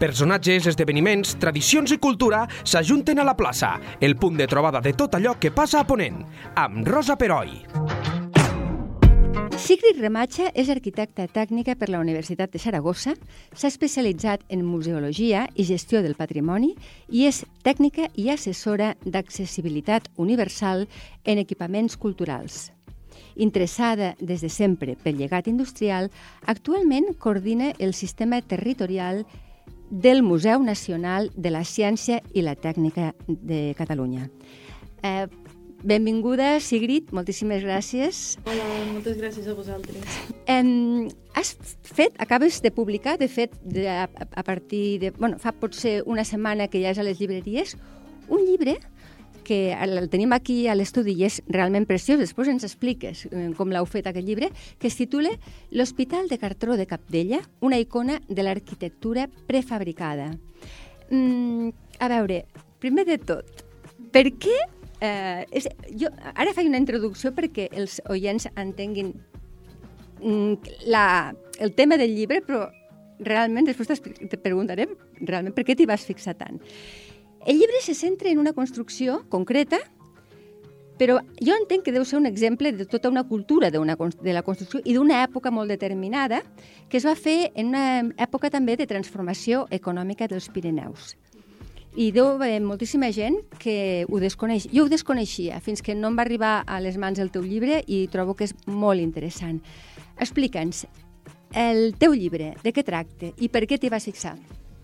Personatges, esdeveniments, tradicions i cultura s'ajunten a la plaça, el punt de trobada de tot allò que passa a Ponent, amb Rosa Peroi. Sigrid Rematxa és arquitecta tècnica per la Universitat de Saragossa, s'ha especialitzat en museologia i gestió del patrimoni i és tècnica i assessora d'accessibilitat universal en equipaments culturals. Interessada des de sempre pel llegat industrial, actualment coordina el sistema territorial del Museu Nacional de la Ciència i la Tècnica de Catalunya. Eh, benvinguda, Sigrid, moltíssimes gràcies. Hola, moltes gràcies a vosaltres. Eh, has fet, acabes de publicar, de fet, de, a, a partir de... Bueno, fa potser una setmana que ja és a les llibreries, un llibre que el tenim aquí a l'estudi i és realment preciós, després ens expliques eh, com l'heu fet aquest llibre, que es titula L'Hospital de Cartró de Capdella, una icona de l'arquitectura prefabricada. Mm, a veure, primer de tot, per què... Eh, és, jo ara faig una introducció perquè els oients entenguin mm, la, el tema del llibre, però realment després te preguntaré realment per què t'hi vas fixar tant. El llibre se centra en una construcció concreta, però jo entenc que deu ser un exemple de tota una cultura una, de la construcció i d'una època molt determinada que es va fer en una època també de transformació econòmica dels Pirineus. I deu haver moltíssima gent que ho desconeix. Jo ho desconeixia fins que no em va arribar a les mans el teu llibre i trobo que és molt interessant. Explica'ns, el teu llibre, de què tracta i per què t'hi vas fixar?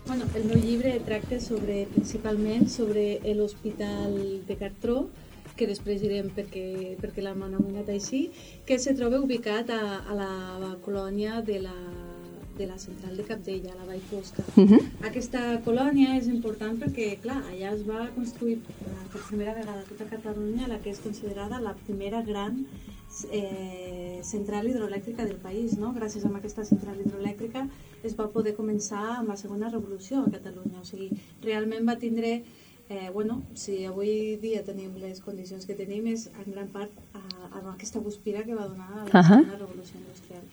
Bueno, el meu llibre tracta sobre, principalment sobre l'Hospital de Cartró, que després direm perquè, perquè l'hem anomenat així, que se troba ubicat a, a la colònia de la, de la central de Capdella, a la Vall Fosca. Uh -huh. Aquesta colònia és important perquè, clar, allà es va construir per primera vegada a tota Catalunya la que és considerada la primera gran eh, central hidroelèctrica del país. No? Gràcies a aquesta central hidroelèctrica es va poder començar amb la segona revolució a Catalunya. O sigui, realment va tindre... Eh, bueno, si avui dia tenim les condicions que tenim és en gran part a, a aquesta guspira que va donar la uh -huh. segona revolució industrial.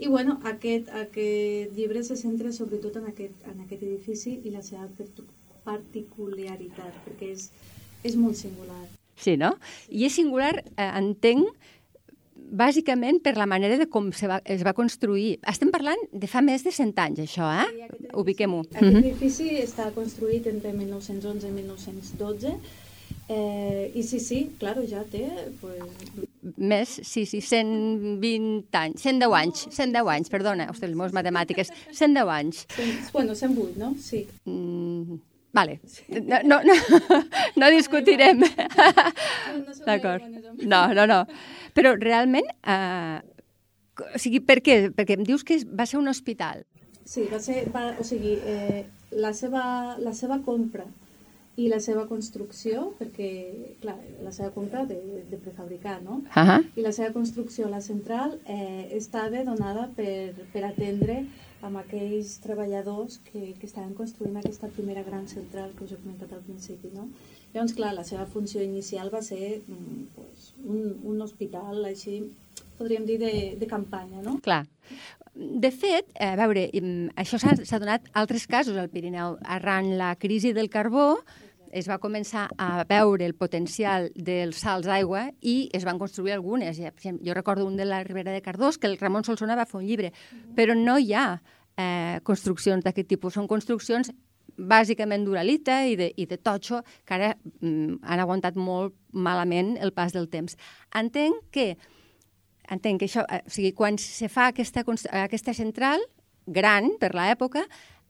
I bueno, aquest, aquest llibre se centra sobretot en aquest, en aquest edifici i la seva particularitat, perquè és, és molt singular. Sí, no? I és singular, eh, entenc, bàsicament per la manera de com se va, es va construir. Estem parlant de fa més de 100 anys, això, eh? Sí, Ubiquem-ho. Aquest mhm. edifici està construït entre 1911 i 1912 Eh, I sí, sí, claro, ja té... Pues... Més, sí, sí, 120 anys, 110 anys, 110 anys, perdona, ostres, les meves matemàtiques, 110 anys. 100, bueno, 108, no? Sí. Mm, vale, no, no, no, no discutirem. D'acord. No, no, no. Però realment, eh, o sigui, per què? Perquè em dius que va ser un hospital. Sí, va ser, va, o sigui, eh, la, seva, la seva compra i la seva construcció, perquè, clar, la seva compra de, de prefabricar, no? Uh -huh. I la seva construcció la central eh, estava donada per, per atendre amb aquells treballadors que, que estaven construint aquesta primera gran central que us he comentat al principi, no? Llavors, clar, la seva funció inicial va ser mm, pues, un, un hospital així, podríem dir, de, de campanya, no? Clar. De fet, a veure, això s'ha donat altres casos al Pirineu. Arran la crisi del carbó, es va començar a veure el potencial dels salts d'aigua i es van construir algunes. Jo recordo un de la Ribera de Cardós, que el Ramon Solsona va fer un llibre, però no hi ha eh, construccions d'aquest tipus. Són construccions bàsicament d'uralita i de, i de totxo, que ara mm, han aguantat molt malament el pas del temps. Entenc que, entenc que això, eh, o sigui, quan se fa aquesta, aquesta central, gran per l'època,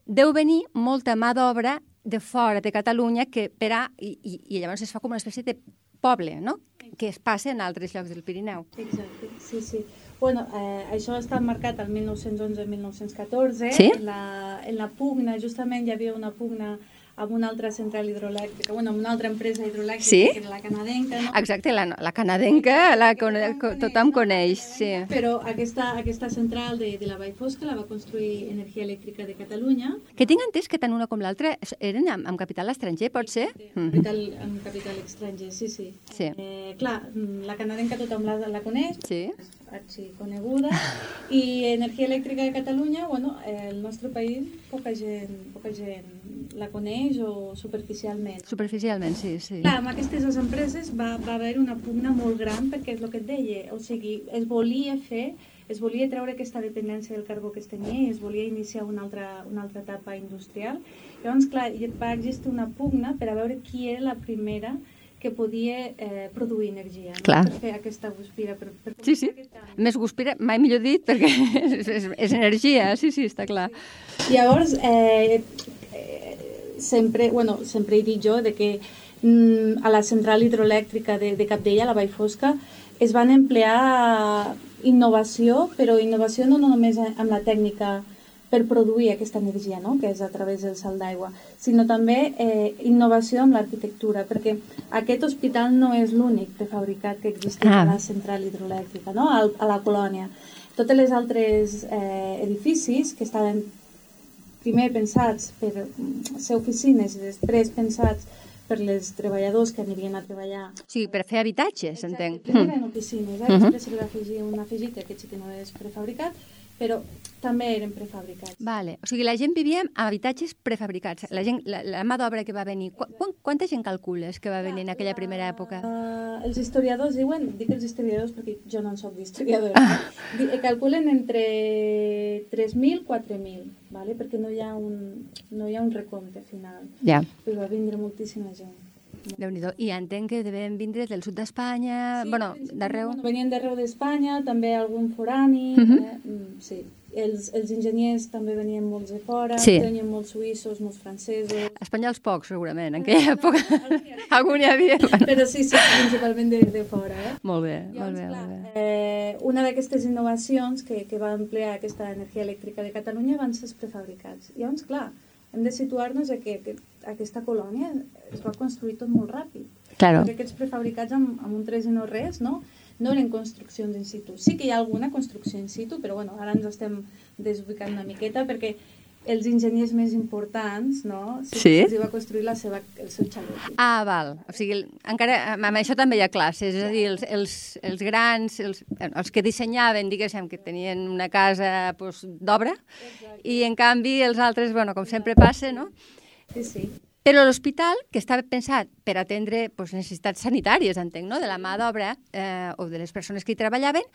deu venir molta mà d'obra de fora de Catalunya que per a, i, i, i llavors es fa com una espècie de poble, no? que es passa en altres llocs del Pirineu. Exacte, sí, sí. Bueno, eh, això està marcat el 1911-1914. Sí? En la, en la pugna, justament hi havia una pugna amb una altra central hidroelèctrica, bueno, amb una altra empresa hidroelèctrica, Sí? que era la canadenca, no? Exacte, la, la canadenca, la, cone, tothom coneix, sí. Però aquesta, aquesta central de, de la Vall Fosca la va construir Energia Elèctrica de Catalunya, Que tinc entès que tant una com l'altra eren amb, amb capital estranger, pot ser? amb capital, amb capital estranger, sí, sí. Sí. Eh, clar, mm, la canadenca tothom la, la coneix, Sí. així coneguda, i Energia Elèctrica de Catalunya, bueno, el nostre país poca gent, poca gent la coneix o superficialment. Superficialment, sí, sí. Clar, amb aquestes dues empreses va, va haver una pugna molt gran perquè és el que et deia, o sigui, es volia fer, es volia treure aquesta dependència del carbó que es tenia i es volia iniciar una altra, una altra etapa industrial. Llavors, clar, va existir una pugna per a veure qui era la primera que podia eh, produir energia no? Per fer aquesta guspira. Per, per Sí, sí. aquesta- Més guspira, mai millor dit, perquè és, és, és energia, sí, sí, està clar. Llavors, eh, eh, sempre, bueno, sempre he dit jo de que mm, a la central hidroelèctrica de, de Capdella, a la Vall Fosca, es van emplear innovació, però innovació no només amb la tècnica per produir aquesta energia, no? que és a través del salt d'aigua, sinó també eh, innovació amb l'arquitectura, perquè aquest hospital no és l'únic prefabricat que existeix Ah. a la central hidroelèctrica, no? Al, a la colònia. Totes les altres eh, edificis que estaven primer pensats per mm, ser oficines i després pensats per les treballadors que anirien a treballar O sigui, per fer habitatges, Exacte, entenc. primer eren oficines, eh? Mhm. després se li va afegir un afegit, aquest sí que no és prefabricat, però també eren prefabricats. Vale. O sigui, la gent vivia en habitatges prefabricats. La, gent, la, la mà d'obra que va venir, qu quan, quanta gent calcules que va venir en aquella primera època? Uh, els historiadors diuen, dic els historiadors perquè jo no en soc d'historiadora, ah. calculen entre 3.000 i 4.000, vale? perquè no hi, ha un, no hi ha un recompte final, Ja. però va vindre moltíssima gent. Déu nhi I entenc que devien vindre del sud d'Espanya, sí, bueno, d'arreu. Bueno, venien d'arreu d'Espanya, també algun forani, Mhm. eh? mm, sí. Els, els enginyers també venien molts de fora, Sí. venien molts suïssos, molts francesos, Espanyols pocs, segurament, en aquella època. Algun hi havia. Bueno, però sí, sí, principalment de, de fora. Eh? molt bé, molt Llavors, bé, clar, molt bé. eh, una d'aquestes innovacions que, que va emplear aquesta energia elèctrica de Catalunya van ser els prefabricats. Llavors, clar, hem de situar-nos a que, que aquesta colònia es va construir tot molt ràpid. Claro. Perquè aquests prefabricats amb, amb un 3 i no res, no? no eren construccions in situ. Sí que hi ha alguna construcció in situ, però bueno, ara ens estem desubicant una miqueta perquè els enginyers més importants, no? Sí. Sí? Els va construir la seva, el seu xalet. Ah, val. O sigui, encara, amb amb això també hi ha classes, és a dir, els, els, els grans, els, els que dissenyaven, diguéssim, que tenien una casa pues, d'obra, i en canvi els altres, bueno, com sempre passa, no? Sí, sí. Però l'hospital, que estava pensat per atendre pues, necessitats sanitàries, entenc, no? de la mà d'obra eh, o de les persones que hi treballaven,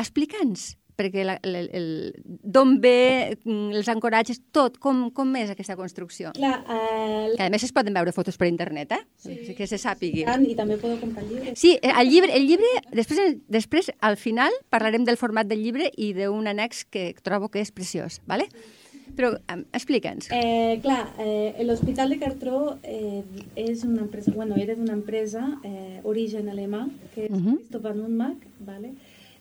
explica'ns, perquè el, d'on ve mm, els ancoratges, tot, com, com és aquesta construcció. Clar, eh, Que a més es poden veure fotos per internet, eh? Sí. Que se sàpigui. I també podeu comprar llibres. Sí, eh, el llibre, el llibre després, després, al final, parlarem del format del llibre i d'un annex que trobo que és preciós, ¿vale? Però explica'ns. Eh, clar, eh, l'Hospital de Cartró eh, és una empresa, bueno, era d'una empresa eh, origen alemà, que és uh Mhm. -huh. Christoph Unmark, vale?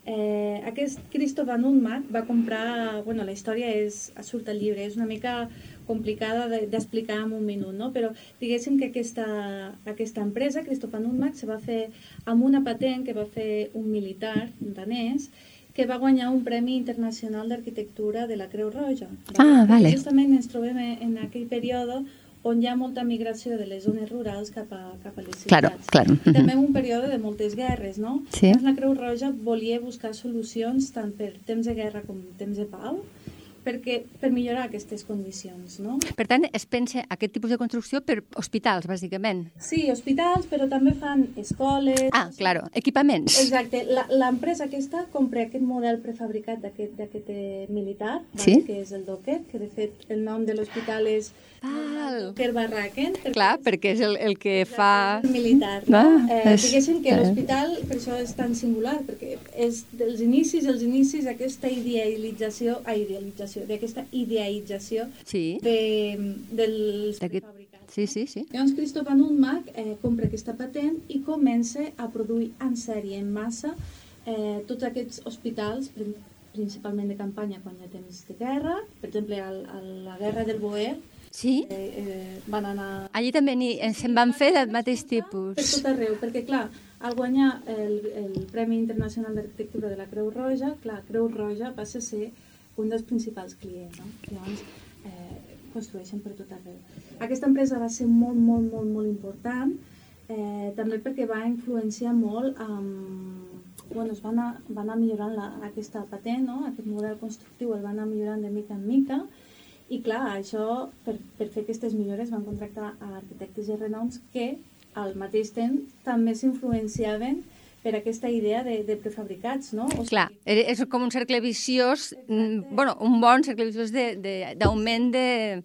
Eh, aquest Christoph von Unmark va comprar, bueno, la història és, surt al llibre, és una mica complicada de- d'explicar de, en un minut, no? però diguéssim que aquesta, aquesta empresa, Christoph von Unmark, se va fer amb una patent que va fer un militar danès que va guanyar un Premi Internacional d'Arquitectura de la Creu Roja. Ah, vale. Justament ens trobem en aquell període on hi ha molta migració de les zones rurals cap a, cap a les ciutats. Claro, claro. I també un període de moltes guerres, no? Sí. La Creu Roja volia buscar solucions tant per temps de guerra com temps de pau perquè, per millorar aquestes condicions, no? Per tant, es pensa aquest tipus de construcció per hospitals, bàsicament. Sí, hospitals, però també fan escoles... Ah, claro, equipaments. Exacte. La- L'empresa aquesta compra aquest model prefabricat d'aquest eh, militar, Sí. que és el Docker, que de fet el nom de l'hospital és Val. Docker Barraken. perquè Clar, perquè és el, el que fa... militar. No? Ah, eh, és- diguéssim que l'hospital, per això és tan singular, perquè és dels inicis, els inicis d'aquesta idealització, ah, idealització, d'aquesta idealització Sí, de, dels prefabricats. sí, sí, sí. Llavors Christoph Van Unmark eh, compra aquesta patent i comença a produir en sèrie, en massa, eh, tots aquests hospitals, prin- principalment de campanya quan hi ha temps de guerra, per exemple, al, a la guerra del Boer, Sí? Eh, eh, van anar... Allí també ni, se'n van fer del mateix Per tipus. tot arreu, perquè clar, al guanyar el, el Premi Internacional d'Arquitectura de la Creu Roja, clar, Creu Roja passa a ser un dels principals clients, no? Llavors, eh, construeixen per tot arreu. Aquesta empresa va ser molt, molt, molt, molt important, eh, també perquè va influenciar molt amb... Bueno, es va anar, va anar millorant la, aquesta patent, no? aquest model constructiu el va anar millorant de mica en mica, i clar, això, per, per fer aquestes millores van contractar a arquitectes i renoms que al mateix temps també s'influenciaven per aquesta idea de, de prefabricats, no? O Clar, era- és com un cercle viciós, mm, bueno, un bon cercle viciós de- de- d'augment de,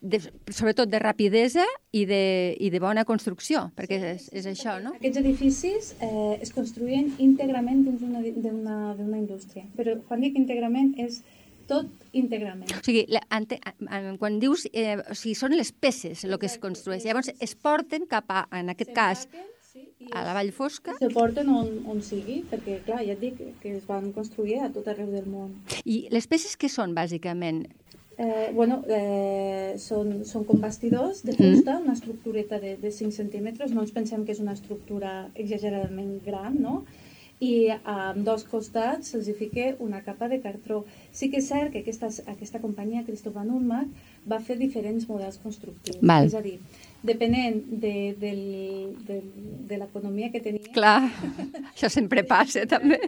de, sobretot de rapidesa i de, i de bona construcció, perquè és, és això, no? Aquests edificis eh, es construïen íntegrament dins d'una indústria, però quan dic íntegrament és tot íntegrament. O sigui, la, ante, a- quan dius, eh, o sigui, són les peces el que es construeix. Llavors es porten cap a, en aquest cas, Sí, a la Vall Fosca se porten on, on sigui, perquè clar, ja et dic que es van construir a tot arreu del món. i les peces que són, bàsicament? Eh, bueno, eh, són, són com bastidors de Mm. fusta, una estructureta de, de 5 centímetres, no ens pensem que és una estructura exageradament gran, no? I a dos costats se'ls fica una capa de cartró. Sí que és cert que aquesta, aquesta companyia, Christopher Nurmak, va fer diferents models constructius. Val. És a dir, depenent de, del, del, de l'economia que tenia, Clar, això sempre passa, també.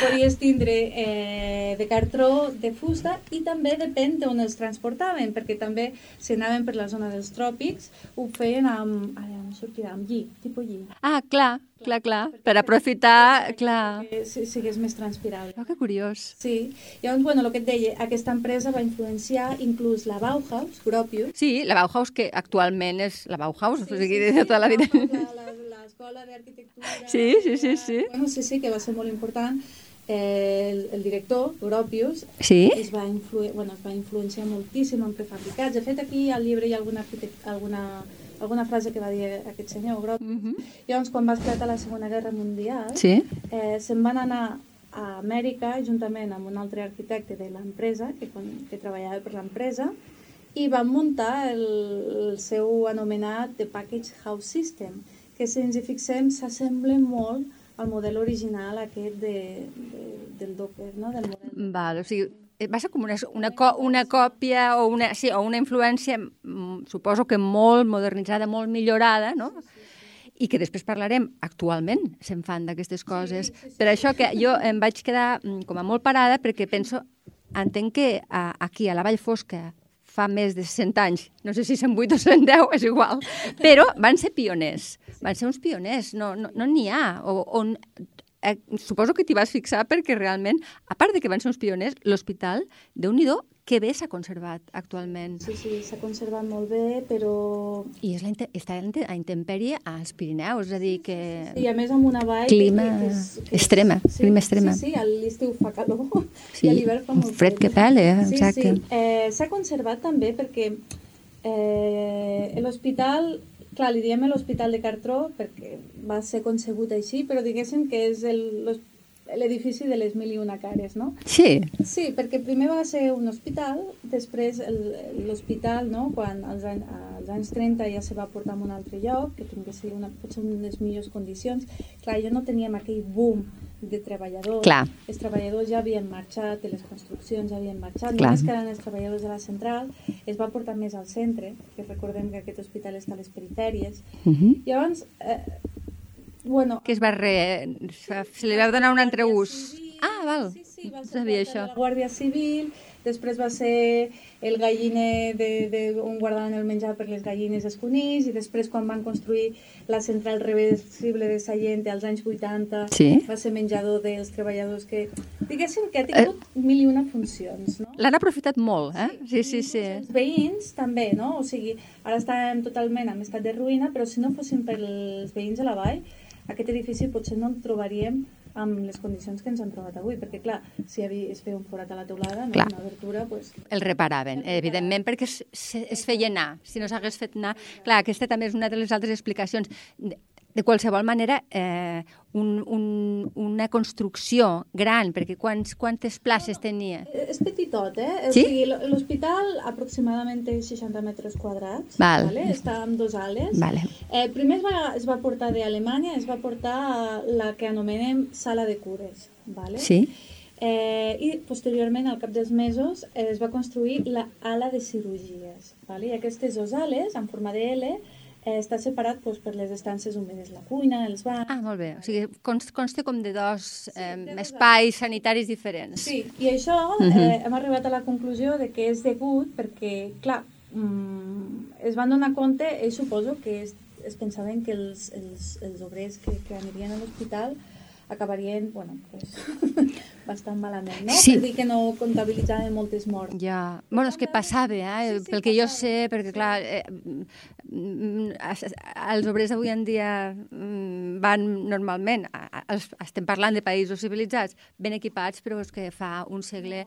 podies tindre eh, de cartró, de fusta i també depèn d'on els transportaven, perquè també si anaven per la zona dels tròpics ho feien amb, ara em sortirà, amb lli, tipus lli, Ah, clar, clar, clar, per aprofitar, clar. que si- sigués més transpirable. Oh, que curiós. Sí, llavors, bueno, el que et deia, aquesta empresa va influenciar inclús la Bauhaus, Gropius, Sí, la Bauhaus, que actualment és la Bauhaus, o sigui, de tota la vida. Bauhaus, la- la- L'escola d'arquitectura... Sí, sí, sí, sí. Bueno, sí, sí, que va ser molt important. Eh, el, el director, Gropius, Sí? es va, influ bueno, es va influenciar moltíssim en prefabricats. De fet, aquí al llibre hi ha alguna, alguna, alguna frase que va dir aquest senyor, Gropius. Mhm. Llavors, quan va esclatar la Segona Guerra Mundial, Sí? eh, se'n van anar a Amèrica juntament amb un altre arquitecte de l'empresa, que, que treballava per l'empresa, i van muntar el, el seu anomenat The Package House System, que si ens hi fixem s'assembla molt al model original aquest de, de, del Docker, no? del model. Val, o sigui, eh, va ser com una, una, co una còpia o una, sí, o una influència, mm, suposo que molt modernitzada, molt millorada, no? i que després parlarem, actualment se'n fan d'aquestes coses. Per això que jo em vaig quedar mm, com a molt parada perquè penso, entenc que a, aquí a la Vall Fosca fa més de 100 anys, no sé si 108 o 110, és igual, però van ser pioners, van ser uns pioners, no n'hi no, n'hi ha, o, on, eh, suposo que t'hi vas fixar perquè realment, a part de que van ser uns pioners, l'hospital, déu nhi que bé s'ha conservat actualment. Sí, sí, s'ha conservat molt bé, però... I és la, està a inte- a intempèrie als Pirineus, és a dir que... I a més amb una vall... Clima que és, que és, extrema, clima extrema. Sí, sí, a l'estiu fa calor Sí, i a l'hivern fa molt fred que pele, eh, Sí, exacte. sí. Eh, S'ha conservat també perquè eh, l'hospital, clar, li diem l'hospital de Cartró perquè va ser concebut així, però diguéssim que és l'edifici de les mil i una cares, no? Sí, Sí, perquè primer va ser un hospital, després el- l'hospital, no? quan als, any, als anys 30 ja se va portar a un altre lloc, que tingués una, potser unes millors condicions. Clar, ja no teníem aquell boom de treballadors. Clar. Els treballadors ja havien marxat, i les construccions ja havien marxat, Clar. només quedaven els treballadors de la central, es va portar més al centre, que recordem que aquest hospital està a les perifèries. uh -huh. Llavors, eh, bueno, que es va re... se li va donar un altre ús. Ah, val. Sí, sí, va No ser de això. la Guàrdia Civil, després va ser el galliner de, de, on guardaven el menjar per les gallines i els conills, i després quan van construir la central reversible de Sallent als anys 80, Sí. va ser menjador dels treballadors que... Diguéssim que ha tingut mil i una funcions, no? L'han aprofitat molt, eh? Sí, sí, sí. Els veïns també, no? O sigui, ara estem totalment en estat de ruïna, però si no fossin per els veïns de la vall, aquest edifici potser no el trobaríem amb les condicions que ens han trobat avui, perquè clar, si havia, es feia un forat a la teulada, no? Clar. una obertura, doncs... El reparaven, evidentment, perquè es, es feia anar, si no s'hagués fet anar. Clar, aquesta també és una de les altres explicacions. De- qualsevol manera, eh, un, un, una construcció gran, perquè quants, quantes places tenia? És petitot, eh? Sí? O sigui, l'hospital aproximadament té 60 metres quadrats, Val. Vale? està amb dos ales. Vale. Eh, primer es va, es va portar d'Alemanya, es va portar la que anomenem sala de cures. Vale? Sí? Eh, I posteriorment, al cap dels mesos, eh, es va construir la ala de cirurgies. Vale? I aquestes dues ales, en forma de L, eh, està separat doncs, per les estances humides, la cuina, els banys... Ah, molt bé. O sigui, consta, consta com de dos eh, de dos espais sanitaris diferents. Sí, i això eh, hem arribat a la conclusió de que és degut perquè, clar, mm, es van donar compte, ells suposo que es, es pensaven que els, els, els obrers que, que anirien a l'hospital acabarien, bueno, pues, bastant malament, no? Sí. Per dir que no comptabilitzaven moltes morts. Ja, bueno, és que passava, eh? Sí, sí, pel que jo passava. sé, perquè clar, eh, els obrers avui en dia mm, van normalment, estem parlant de països civilitzats, ben equipats, però és que fa un segle,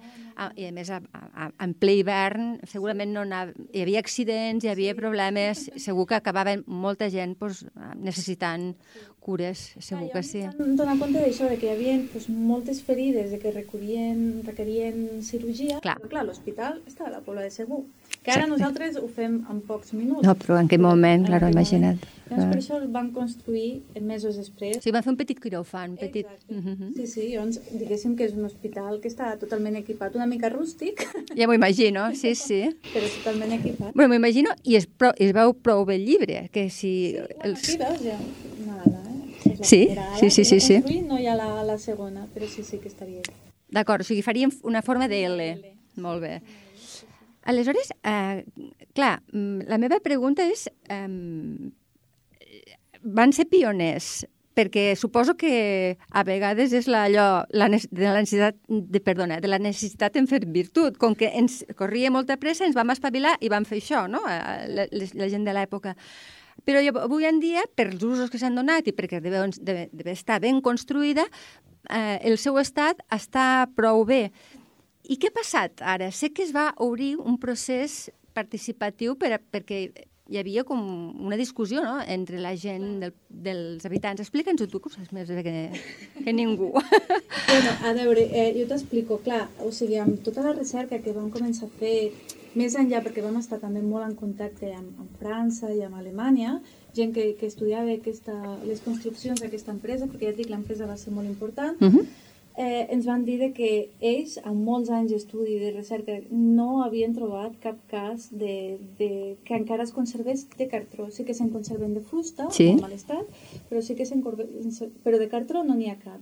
i a més a, a, en ple hivern, segurament no anava, hi havia accidents, hi havia problemes, segur que acabaven molta gent pues, necessitant cures, segur que sí. Vam donar compte d'això, de que hi havia pues, moltes ferides, de que requerien, requerien cirurgia, Clar. però clar, l'hospital està a la Pobla de Segur, que ara nosaltres ho fem en pocs minuts. No, però en aquell moment, aquell imagina't. Llavors, per això el van construir mesos després. Sigui, van fer un petit quiròfan, petit... Exacte. Mhm. Sí, sí, llavors diguéssim que és un hospital que està totalment equipat, una mica rústic, Ja m'ho imagino, sí, sí. però totalment equipat. Bueno, m'imagino, i es, prou, es veu prou bé el llibre, que si... Bueno, els... aquí veus ja una ala, eh? És la Sí, primera sí, sí, sí, sí. construir, No hi ha la, la segona, però sí, sí que estaria. D'acord, o sigui, faríem una forma de L. Molt bé. Aleshores, eh, clar, mm, la meva pregunta és, eh, van ser pioners, perquè suposo que a vegades és la, allò, la, de la necessitat, de, perdona, de la necessitat en fer virtut. Com que ens corria molta pressa, ens vam espavilar i vam fer això, no?, la, la gent de l'època. Però jo, avui en dia, per els usos que s'han donat i perquè deve, deve, deve estar ben construïda, eh, el seu estat està prou bé. I què ha passat ara? Sé que es va obrir un procés participatiu per a, perquè hi havia com una discussió no? entre la gent del, dels habitants. Explica'ns-ho tu, que ho saps més bé que, que ningú. Bueno, a veure, eh, jo t'explico, clar, o sigui, amb tota la recerca que vam començar a fer més enllà, perquè vam estar també molt en contacte amb, amb França i amb Alemanya, gent que, que estudiava aquesta, les construccions d'aquesta empresa, perquè ja et dic, l'empresa va ser molt important, Uh -huh. Eh, ens van dir que ells, amb molts anys d'estudi i de recerca, no havien trobat cap cas de, de, que encara es conservés de cartró. Sí que se'n conserven de fusta, Sí. en mal estat, però sí que però de cartró no n'hi ha cap.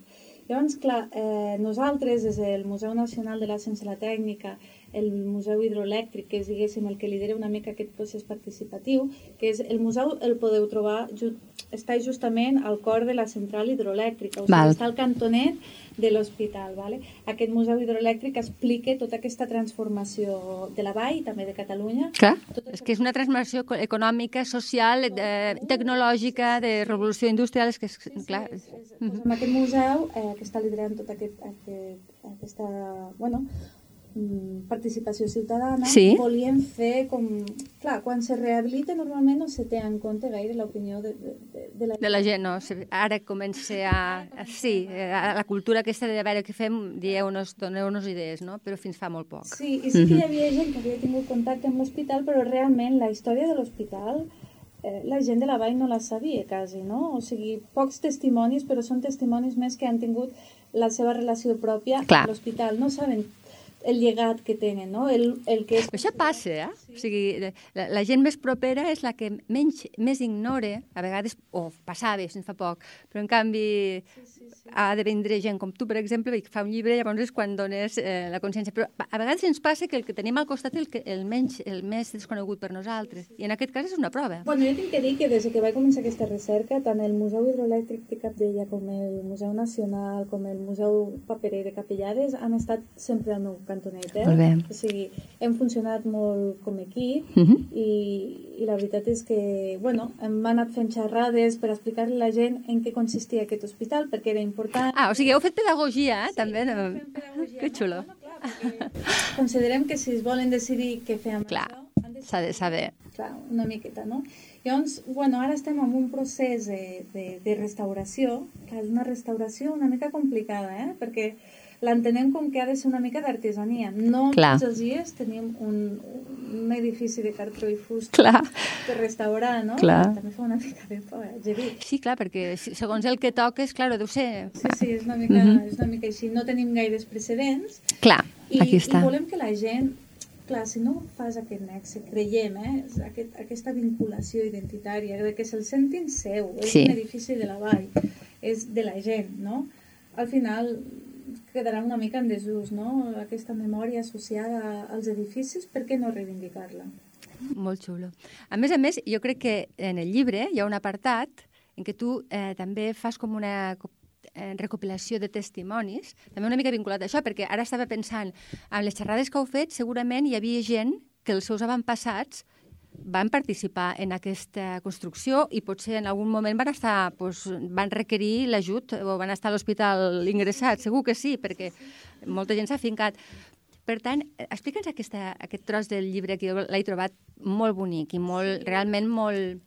Llavors, clar, eh, nosaltres, des del Museu Nacional de la Ciència i la Tècnica, el Museu Hidroelèctric, que és, diguéssim, el que lidera una mica aquest procés participatiu, que és el museu el podeu trobar, ju està justament al cor de la central hidroelèctrica, o sigui, Val. està al cantonet de l'hospital. Vale? Aquest museu hidroelèctric explica tota aquesta transformació de la vall, també de Catalunya. Clar, Tot és que és una transformació eco- econòmica, social, eh, tecnològica, de revolució industrial, és que és, clar... És, és, doncs amb aquest museu eh, que està liderant tota aquest, aquest, aquesta bueno, participació ciutadana, Sí. volien fer com... Clar, quan se rehabilita normalment no se té en compte gaire l'opinió de, de, de, de la De la gent, no? Ara comença a... sí, a la cultura aquesta de veure què fem, dieu-nos, doneu-nos idees, no? Però fins fa molt poc. Sí, i sí que hi havia gent que havia tingut contacte amb l'hospital, però realment la història de l'hospital eh, la gent de la vall no la sabia quasi, no? O sigui, pocs testimonis, però són testimonis més que han tingut la seva relació pròpia Clar. a l'hospital. No saben el llegat que tenen, no? El, el que això passa, eh? O sigui, la, la gent més propera és la que menys, més ignora, a vegades, o passava fins fa poc, però en canvi ha de vindre gent com tu, per exemple, i que fa un llibre, llavors és quan dones eh, la consciència. Però a vegades ens passa que el que tenim al costat és el, que, el, menys, el més desconegut per nosaltres. I en aquest cas és una prova. Bueno, jo tinc que dir que des que vaig començar aquesta recerca, tant el Museu Hidroelèctric de Capdella com el Museu Nacional, com el Museu Paperer de Capellades, han estat sempre al meu cantonet. Eh? Molt bé. O sigui, hem funcionat molt com equip Uh -huh. i, i la veritat és que, bueno, hem anat fent xerrades per explicar-li a la gent en què consistia aquest hospital, perquè era important. Ah, o sigui, heu fet pedagogia, eh? també. No? Fem pedagogia, Que xulo. No? Bueno, clar, considerem que si es volen decidir què fer amb Clar. això, de s'ha de saber. Clar, una miqueta, no? Llavors, bueno, ara estem en un procés de, de, de restauració, que és una restauració una mica complicada, eh? Perquè l'entenem com que ha de ser una mica d'artesania. No Clar. tots els dies tenim un, un edifici de cartró i fusta Clar. per restaurar, no? Clar. També fa una mica de por, eh? Sí, clar, perquè segons el que toques, clar, deu ser... Sí, sí, és una mica, Mhm. és una mica així. No tenim gaires precedents Clar, i, aquí està. i volem que la gent, clar, si no fas aquest nexe, creiem, eh, aquest, aquesta vinculació identitària, de que se'l sentin seu, és Sí. un edifici de la vall, és de la gent, no? Al final quedarà una mica en desús, no? Aquesta memòria associada als edificis, per què no reivindicar-la? Molt xulo. A més a més, jo crec que en el llibre hi ha un apartat en què tu eh, també fas com una eh, recopilació de testimonis, també una mica vinculat a això, perquè ara estava pensant, amb les xerrades que heu fet, segurament hi havia gent que els seus avantpassats van participar en aquesta construcció i potser en algun moment van estar, doncs, van requerir l'ajut o van estar a l'hospital ingressats, segur que sí, perquè molta gent s'ha fincat. Per tant, explica'ns aquesta, aquest tros del llibre que jo l'he trobat molt bonic i molt, realment molt,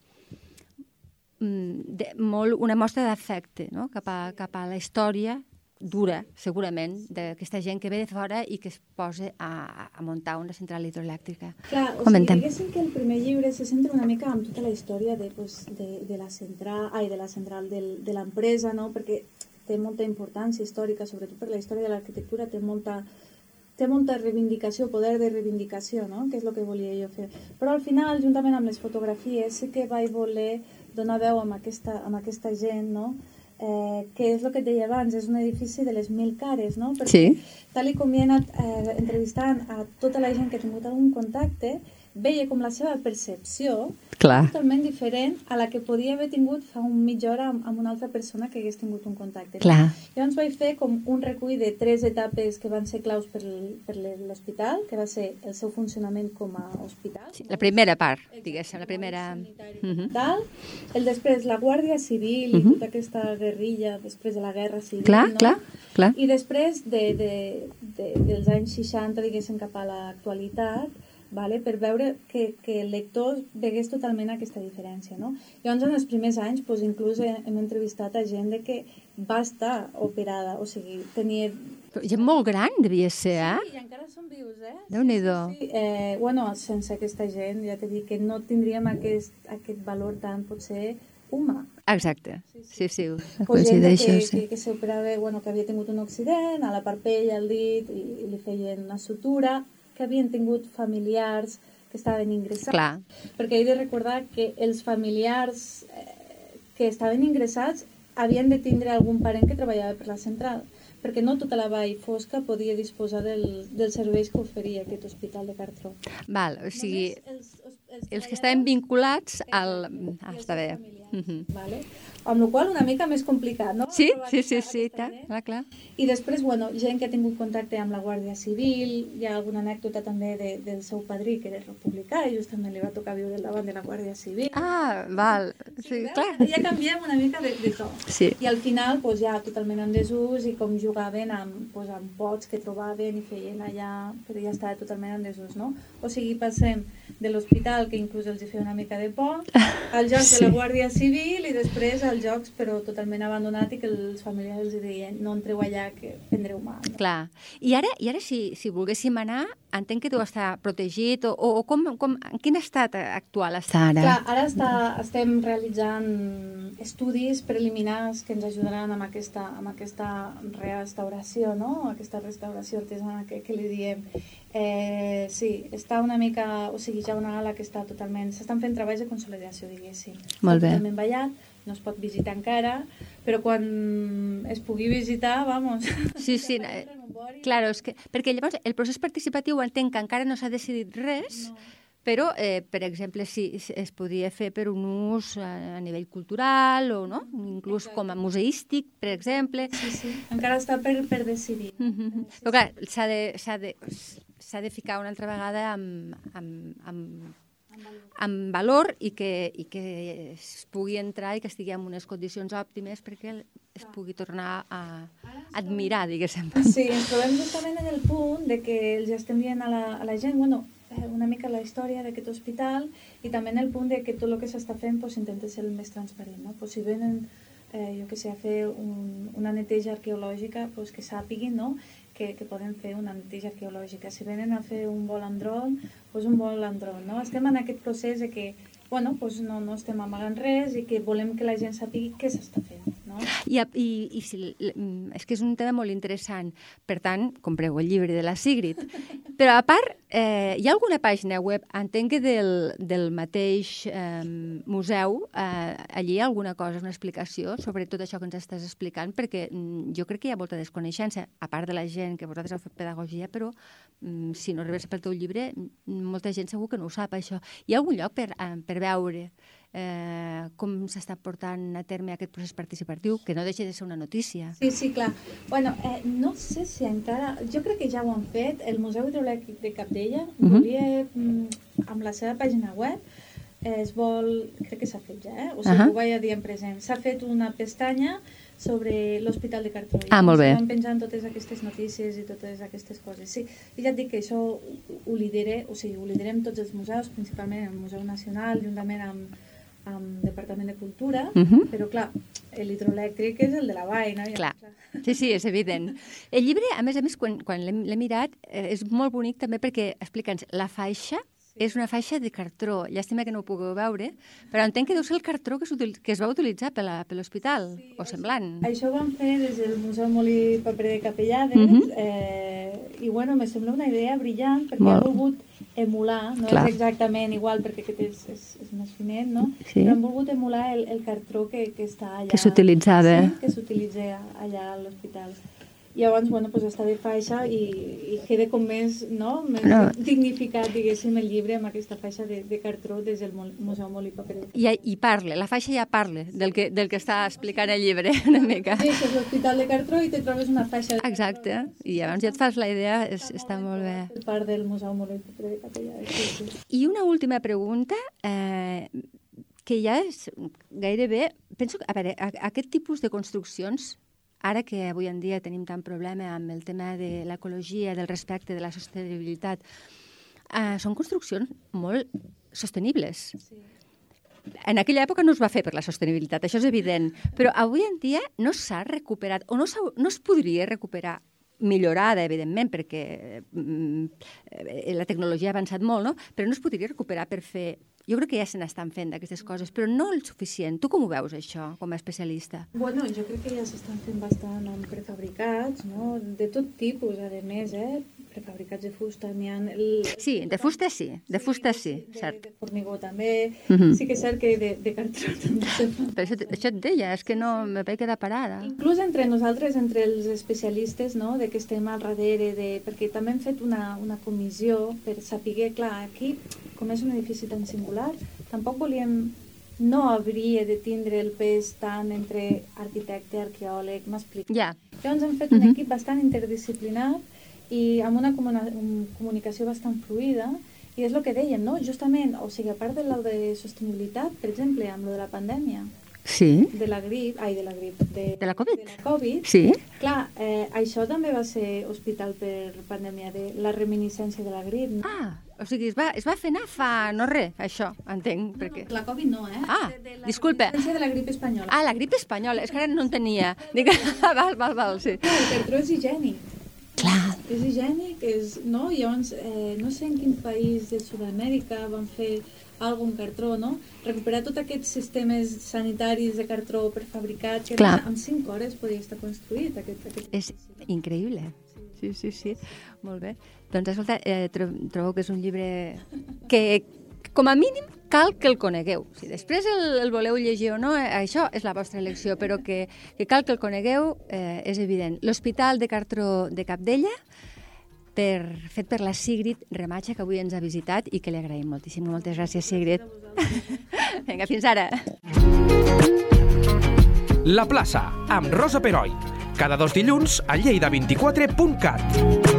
mm, de, molt una mostra d'afecte no? cap, a, cap a la història dura, segurament, d'aquesta gent que ve de fora i que es posa a, a muntar una central hidroelèctrica. Clar, o Comentem. sigui, diguéssim que el primer llibre se centra una mica en tota la història de, pues, de, de la central, ai, de la central del, de l'empresa, no? perquè té molta importància històrica, sobretot per la història de l'arquitectura, té molta, té molta reivindicació, poder de reivindicació, no? que és el que volia jo fer. Però al final, juntament amb les fotografies, sí que vaig voler donar veu amb aquesta, amb aquesta gent, no? Eh, que és el que et deia abans, és un edifici de les mil cares, no? Perquè Sí. tal i com he anat eh, entrevistant a tota la gent que ha tingut algun contacte, veia com la seva percepció Clar. totalment diferent a la que podia haver tingut fa un mitja hora amb, amb una altra persona que hagués tingut un contacte. Clar. Llavors vaig fer com un recull de tres etapes que van ser claus per, per l'hospital, que va ser el seu funcionament com a hospital. Sí, la primera part, diguéssim, la primera... Mhm. Tal, el després la Guàrdia Civil i Mhm. tota aquesta guerrilla després de la Guerra Civil, Clar, no? clar, clar. I després de, de, de, dels anys 60, diguéssim, cap a l'actualitat, vale? per veure que, que el lector vegués totalment aquesta diferència. No? Llavors, en els primers anys, doncs, inclús hem, entrevistat a gent de que va estar operada, o sigui, tenia... Però Gent molt gran devia ser, eh? Sí, i encara són vius, eh? Déu-n'hi-do. Sí, sí. Eh, bueno, sense aquesta gent, ja t'he dit que no tindríem aquest, aquest valor tan, potser, humà. Exacte. Sí, sí, gent que, coincideixo, que, sí. que s'operava, bueno, que havia tingut un accident a la parpella, al dit, i, i li feien una sutura, que havien tingut familiars que estaven ingressats. Clar. Perquè he de recordar que els familiars eh, que estaven ingressats havien de tindre algun parent que treballava per la central, perquè no tota la vall fosca podia disposar del, dels serveis que oferia aquest hospital de Cartró. Val, o sigui, Només els, els, els que estaven vinculats al... Ah, els està bé. familiars, Mhm. vale? Amb la qual una mica més complicat, no? Sí, sí, sí, sí, aquesta clar, gent. clar, clar. I després, bueno, gent que ha tingut contacte amb la Guàrdia Civil, hi ha alguna anècdota també de, del seu padrí, que era republicà, i justament li va tocar viure davant de la Guàrdia Civil. Ah, val, sí, veus? clar. Ja canviem una mica de, de to. Sí. I al final, pues, ja totalment en desús, i com jugaven amb, pues, amb pots que trobaven i feien allà, però ja estava totalment en desús, no? O sigui, passem de l'hospital, que inclús els hi feia una mica de por, als jocs Sí. de la Guàrdia Civil i després als jocs, però totalment abandonat i que els familiars els deien no entreu allà que prendreu mal. No? Clar. I ara, i ara si, si volguéssim anar, entenc que deu estar protegit, o, o com, com, en quin estat actual està ara? Clar, ara està, estem realitzant estudis preliminars que ens ajudaran amb aquesta, amb aquesta restauració, no? aquesta restauració artesana que, que li diem. Eh, sí, està una mica, o sigui, ja una ala que està totalment... S'estan fent treballs de consolidació, diguéssim. Molt Està bé. Totalment ballat, no es pot visitar encara, però quan es pugui visitar, vamos... Sí, sí, no, eh, Claro, és que, perquè llavors el procés participatiu entenc que encara no s'ha decidit res, No. però, eh, per exemple, si es podria fer per un ús a, a nivell cultural o no? inclús com a museístic, per exemple. Sí, sí. Encara està per, per decidir. Mhm. Però clar, s'ha de, de, de ficar una altra vegada amb, amb, amb, amb valor i que, i que es pugui entrar i que estigui en unes condicions òptimes perquè es pugui tornar a admirar, diguéssim. Sí, ens trobem justament en el punt de que els estem dient a la, a la gent, bueno, eh, una mica la història d'aquest hospital i també en el punt de que tot el que s'està fent pues, intenta ser el més transparent. No? Pues, si venen eh, jo que sé, a fer un, una neteja arqueològica, pues, que sàpiguin no? Que, que poden fer una neteja arqueològica. Si venen a fer un vol amb dron, pues un vol amb dron. No? Estem en aquest procés de que bueno, pues no, no estem amagant res i que volem que la gent sàpigui què s'està fent. No? I, i, i si, mm, és que és un tema molt interessant. Per tant, compreu el llibre de la Sigrid. Però a part, eh, hi ha alguna pàgina web, entenc que del, del mateix eh, museu, eh, allí hi ha alguna cosa, una explicació sobre tot això que ens estàs explicant, perquè mm, jo crec que hi ha molta desconeixença, a part de la gent que vosaltres heu fet pedagogia, però mm, si no rebés pel teu llibre, molta gent segur que no ho sap, això. Hi ha algun lloc per, eh, per veure eh, com s'està portant a terme aquest procés participatiu, que no deixa de ser una notícia. Sí, sí, clar. Bueno, eh, no sé si encara... Jo crec que ja ho han fet. El Museu Hidroelèctric de Capdella uh -huh. volia, mm, amb la seva pàgina web, eh, es vol... Crec que s'ha fet ja, eh? O sigui, uh -huh. ho vaig a dir en present. S'ha fet una pestanya sobre l'Hospital de Cartró. Ah, molt bé. Estan penjant totes aquestes notícies i totes aquestes coses. Sí, i ja et dic que això ho lidere, o sigui, ho liderem tots els museus, principalment el Museu Nacional, juntament amb amb Departament de Cultura, uh -huh. però clar, l'hidroelèctric és el de la vall, no? Clar. Sí, sí, és evident. El llibre, a més a més, quan, quan l'he mirat, eh, és molt bonic també perquè explica'ns la faixa és una faixa de cartró. Llàstima que no ho pugueu veure, però entenc que deu ser el cartró que, que es va utilitzar per l'hospital, sí, o semblant. Això ho vam fer des del Museu Molí Paper de Capellades, uh -huh. eh, i bueno, me sembla una idea brillant, perquè Molt. ha volgut emular, no Clar. és exactament igual perquè aquest és, és, és més finet, no? Sí. però han volgut emular el, el cartró que, que està allà. Que s'utilitzava. Sí, que s'utilitza allà a l'hospital. I llavors, bueno, pues està de faixa i, i queda com més, no? més no. dignificat, diguéssim, el llibre amb aquesta faixa de, de cartró des del Museu Molí Paper. I, I parla, la faixa ja parla del que, del que està explicant el llibre una mica. Sí, és l'Hospital de Cartró i te trobes una faixa de Exacte, i llavors ja et fas la idea, és, està molt bé. El part del Museu Molí Paper de Capellà. Sí, sí. I una última pregunta, eh, que ja és gairebé... Penso, a veure, aquest tipus de construccions Ara que avui en dia tenim tant problema amb el tema de l'ecologia, del respecte, de la sostenibilitat, eh, són construccions molt sostenibles. Sí. En aquella època no es va fer per la sostenibilitat, això és evident, però avui en dia no s'ha recuperat, o no, no es podria recuperar millorada, evidentment, perquè mm, eh, la tecnologia ha avançat molt, no? però no es podria recuperar per fer jo crec que ja se n'estan fent d'aquestes coses, però no el suficient. Tu com ho veus, això, com a especialista? Bueno, jo crec que ja s'estan fent bastant amb prefabricats, no? De tot tipus, a més, eh? Prefabricats de fusta, n'hi ha... El... Sí, de fusta sí, de fusta sí, de, cert. De formigó també, mhm. -huh. sí que és cert que de, de cartró també. Però això, això et deia, és que no me vaig quedar parada. Inclús entre nosaltres, entre els especialistes, no?, de que estem al darrere, de... perquè també hem fet una, una comissió per saber, clar, aquí com és un edifici tan singular, tampoc volíem no hauria de tindre el pes tant entre arquitecte, arqueòleg, m'explico. Ja. Llavors hem fet un uh -huh. equip bastant interdisciplinar i amb una comunicació bastant fluida i és el que dèiem, no? Justament, o sigui, a part de la de sostenibilitat, per exemple, amb lo de la pandèmia, sí. de la grip, ai, de la grip, de, de la Covid. De la COVID. Sí. Clar, eh, això també va ser hospital per pandèmia, de la reminiscència de la grip. Ah, o sigui, es va, es va fer anar fa no res, això, entenc. No, perquè... no, la Covid no, eh? Ah, de, de la disculpa. de la grip espanyola. Ah, la grip espanyola, és que ara no en tenia. Dic, val, val, val, sí. el cartró és higiènic. És higiènic, és, no? Llavors, eh, no sé en quin país de Sud-amèrica van fer algun cartró, no? Recuperar tots aquests sistemes sanitaris de cartró per fabricar, que Clar. en 5 hores podia estar construït. Aquest, aquest és increïble. Sí, sí, sí. Molt bé. Doncs, escolta, eh, trobo que és un llibre que, com a mínim, cal que el conegueu. Si després el, el voleu llegir o no, eh, això és la vostra elecció, però que, que cal que el conegueu eh, és evident. L'Hospital de Cartró de Capdella, per, fet per la Sigrid Rematxa, que avui ens ha visitat i que li agraïm moltíssim. Moltes gràcies, Sigrid. Vinga, fins ara. La plaça, amb Rosa Peroi. Cada dos dilluns a lleida24.cat.